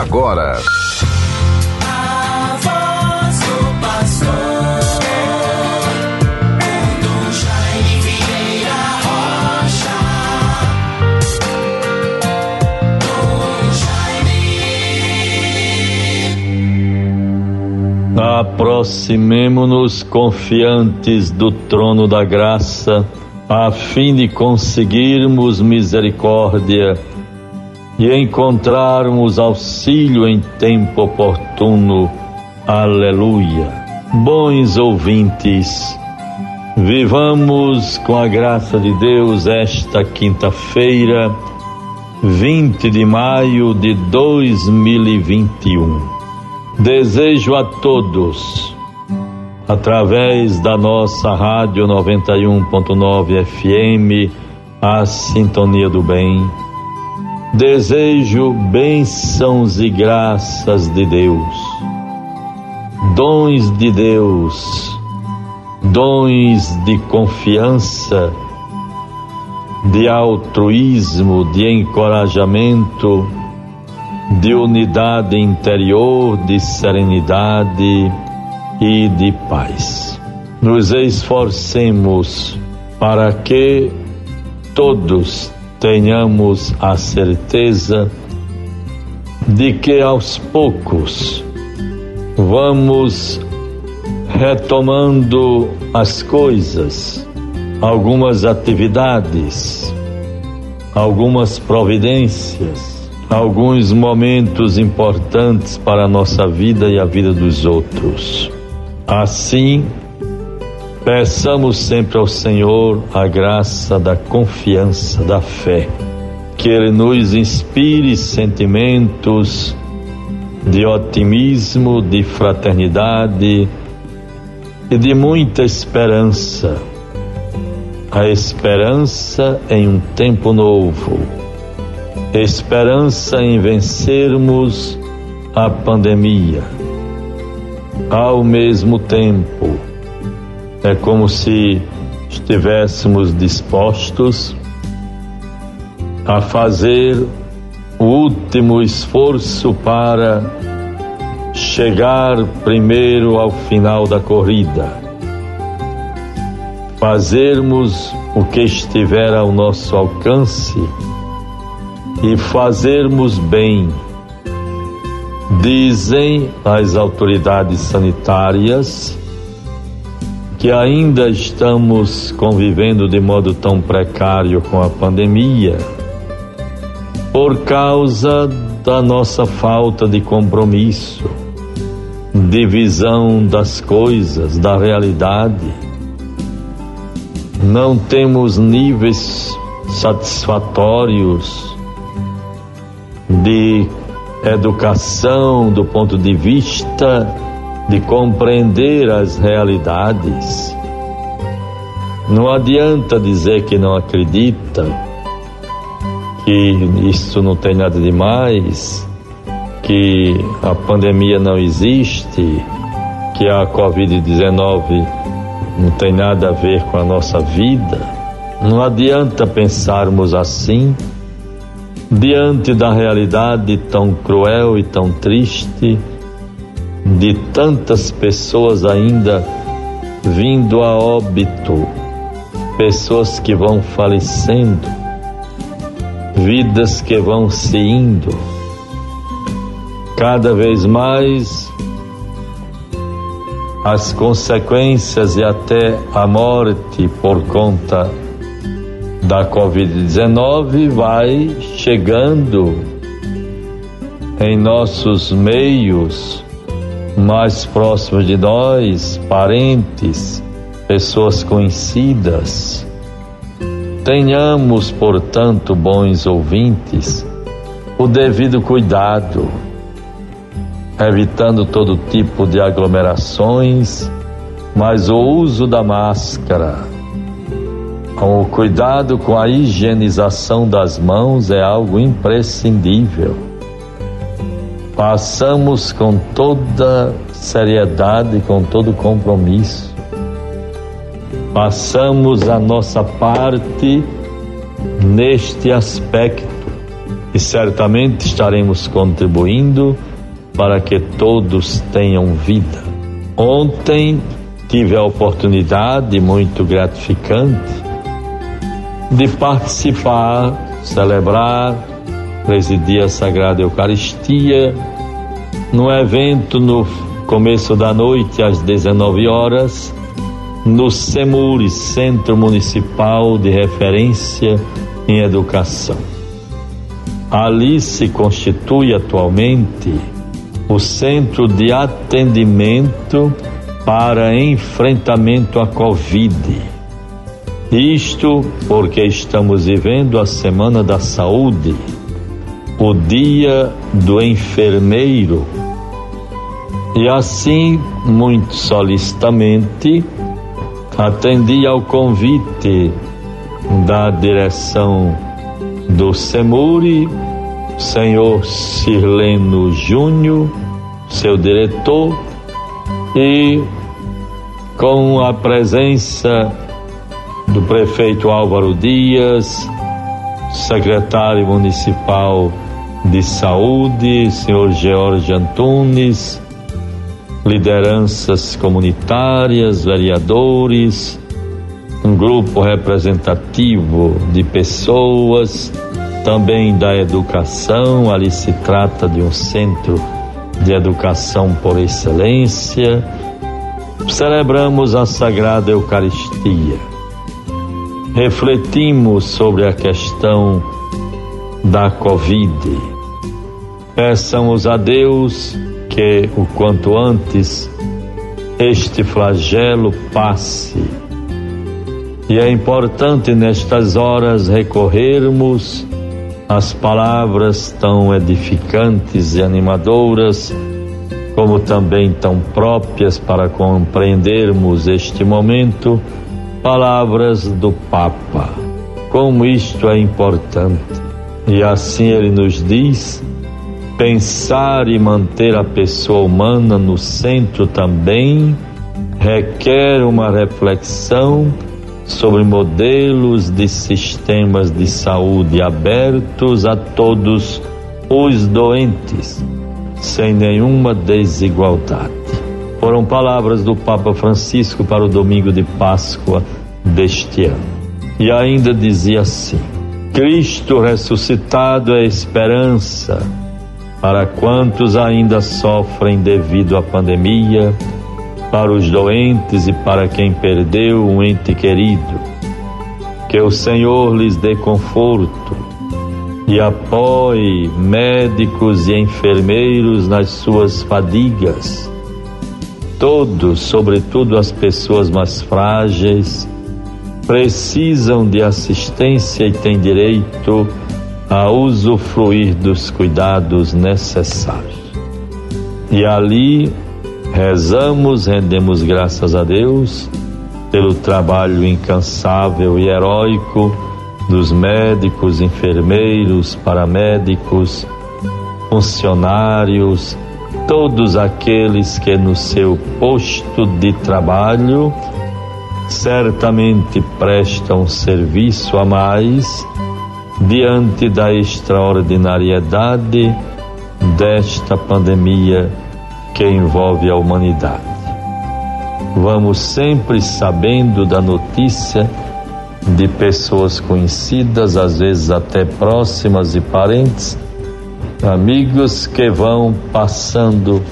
agora. Aproximemo-nos confiantes do trono da graça, a fim de conseguirmos misericórdia e encontrarmos auxílio em tempo oportuno. Aleluia. Bons ouvintes, vivamos com a graça de Deus esta quinta-feira, 20 de maio de 2021. Desejo a todos, através da nossa Rádio 91.9 FM, a Sintonia do Bem Desejo bênçãos e graças de Deus, dons de Deus, dons de confiança, de altruísmo, de encorajamento, de unidade interior, de serenidade e de paz. Nos esforcemos para que todos tenhamos a certeza de que aos poucos vamos retomando as coisas, algumas atividades, algumas providências, alguns momentos importantes para a nossa vida e a vida dos outros. Assim, Peçamos sempre ao Senhor a graça da confiança, da fé, que Ele nos inspire sentimentos de otimismo, de fraternidade e de muita esperança. A esperança em um tempo novo, esperança em vencermos a pandemia. Ao mesmo tempo, é como se estivéssemos dispostos a fazer o último esforço para chegar primeiro ao final da corrida. Fazermos o que estiver ao nosso alcance e fazermos bem. Dizem as autoridades sanitárias que ainda estamos convivendo de modo tão precário com a pandemia, por causa da nossa falta de compromisso, de visão das coisas, da realidade. Não temos níveis satisfatórios de educação do ponto de vista de compreender as realidades. Não adianta dizer que não acredita, que isso não tem nada de mais, que a pandemia não existe, que a Covid-19 não tem nada a ver com a nossa vida. Não adianta pensarmos assim diante da realidade tão cruel e tão triste de tantas pessoas ainda vindo a óbito, pessoas que vão falecendo, vidas que vão se indo. Cada vez mais as consequências e até a morte por conta da Covid-19 vai chegando em nossos meios mais próximos de nós, parentes, pessoas conhecidas. Tenhamos, portanto, bons ouvintes, o devido cuidado, evitando todo tipo de aglomerações, mas o uso da máscara, o cuidado com a higienização das mãos é algo imprescindível Passamos com toda seriedade, com todo compromisso. Passamos a nossa parte neste aspecto e certamente estaremos contribuindo para que todos tenham vida. Ontem tive a oportunidade muito gratificante de participar, celebrar, presidir a Sagrada Eucaristia no evento no começo da noite às 19 horas no CEMURI, Centro Municipal de Referência em Educação. Ali se constitui atualmente o Centro de Atendimento para Enfrentamento à Covid. Isto porque estamos vivendo a Semana da Saúde, o Dia do Enfermeiro. E assim, muito solicitamente, atendi ao convite da direção do SEMURI, senhor Sirleno Júnior, seu diretor, e com a presença do prefeito Álvaro Dias, secretário municipal de saúde, senhor George Antunes, lideranças comunitárias, vereadores, um grupo representativo de pessoas, também da educação. Ali se trata de um centro de educação por excelência. Celebramos a Sagrada Eucaristia. Refletimos sobre a questão da Covid. Peçamos a Deus que o quanto antes este flagelo passe. E é importante nestas horas recorrermos às palavras tão edificantes e animadoras, como também tão próprias para compreendermos este momento, palavras do Papa. Como isto é importante. E assim ele nos diz Pensar e manter a pessoa humana no centro também requer uma reflexão sobre modelos de sistemas de saúde abertos a todos os doentes, sem nenhuma desigualdade. Foram palavras do Papa Francisco para o domingo de Páscoa deste ano. E ainda dizia assim: Cristo ressuscitado é esperança para quantos ainda sofrem devido à pandemia, para os doentes e para quem perdeu um ente querido. Que o Senhor lhes dê conforto e apoie médicos e enfermeiros nas suas fadigas. Todos, sobretudo as pessoas mais frágeis, precisam de assistência e têm direito a a usufruir dos cuidados necessários. E ali rezamos, rendemos graças a Deus pelo trabalho incansável e heróico dos médicos, enfermeiros, paramédicos, funcionários, todos aqueles que no seu posto de trabalho certamente prestam serviço a mais diante da extraordinariedade desta pandemia que envolve a humanidade. Vamos sempre sabendo da notícia de pessoas conhecidas, às vezes até próximas e parentes, amigos que vão passando,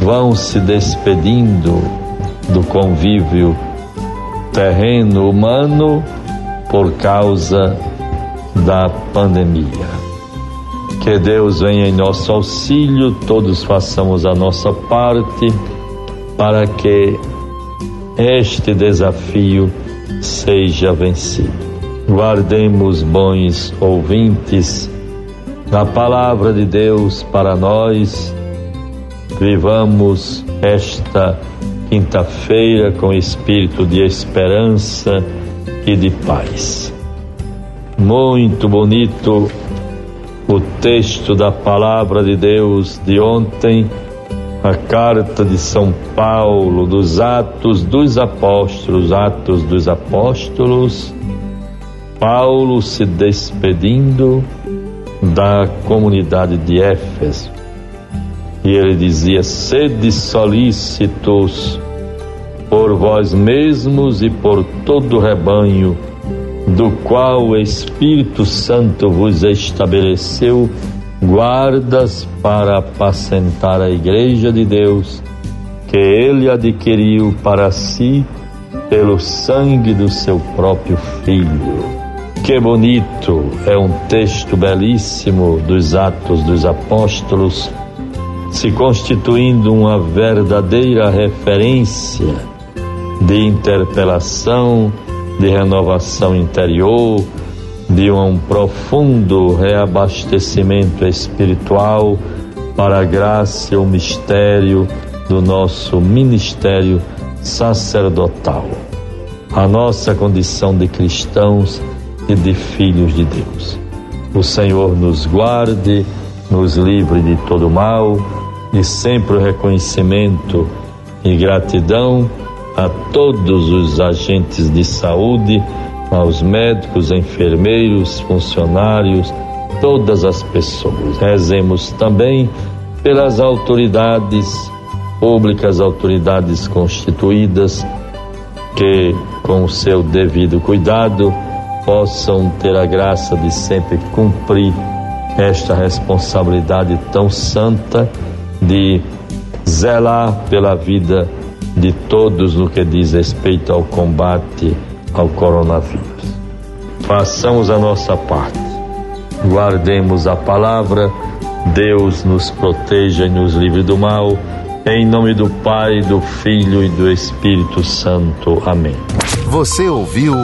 vão se despedindo do convívio terreno humano por causa da pandemia. Que Deus venha em nosso auxílio, todos façamos a nossa parte para que este desafio seja vencido. Guardemos bons ouvintes da palavra de Deus para nós. Vivamos esta quinta-feira com espírito de esperança e de paz. Muito bonito o texto da palavra de Deus de ontem, a carta de São Paulo, dos Atos dos Apóstolos, Atos dos Apóstolos, Paulo se despedindo da comunidade de Éfeso. E ele dizia: Sede solícitos por vós mesmos e por todo o rebanho, do qual o Espírito Santo vos estabeleceu guardas para apacentar a Igreja de Deus, que ele adquiriu para si pelo sangue do seu próprio Filho. Que bonito! É um texto belíssimo dos Atos dos Apóstolos, se constituindo uma verdadeira referência de interpelação, de renovação interior, de um profundo reabastecimento espiritual para a graça e o mistério do nosso ministério sacerdotal. A nossa condição de cristãos e de filhos de Deus. O Senhor nos guarde, nos livre de todo mal e sempre o reconhecimento e gratidão a todos os agentes de saúde, aos médicos, enfermeiros, funcionários, todas as pessoas. Rezemos também pelas autoridades públicas, autoridades constituídas, que com o seu devido cuidado possam ter a graça de sempre cumprir esta responsabilidade tão santa de zelar pela vida de todos no que diz respeito ao combate ao coronavírus. Façamos a nossa parte, guardemos a palavra, Deus nos proteja e nos livre do mal, em nome do Pai, do Filho e do Espírito Santo. Amém. Você ouviu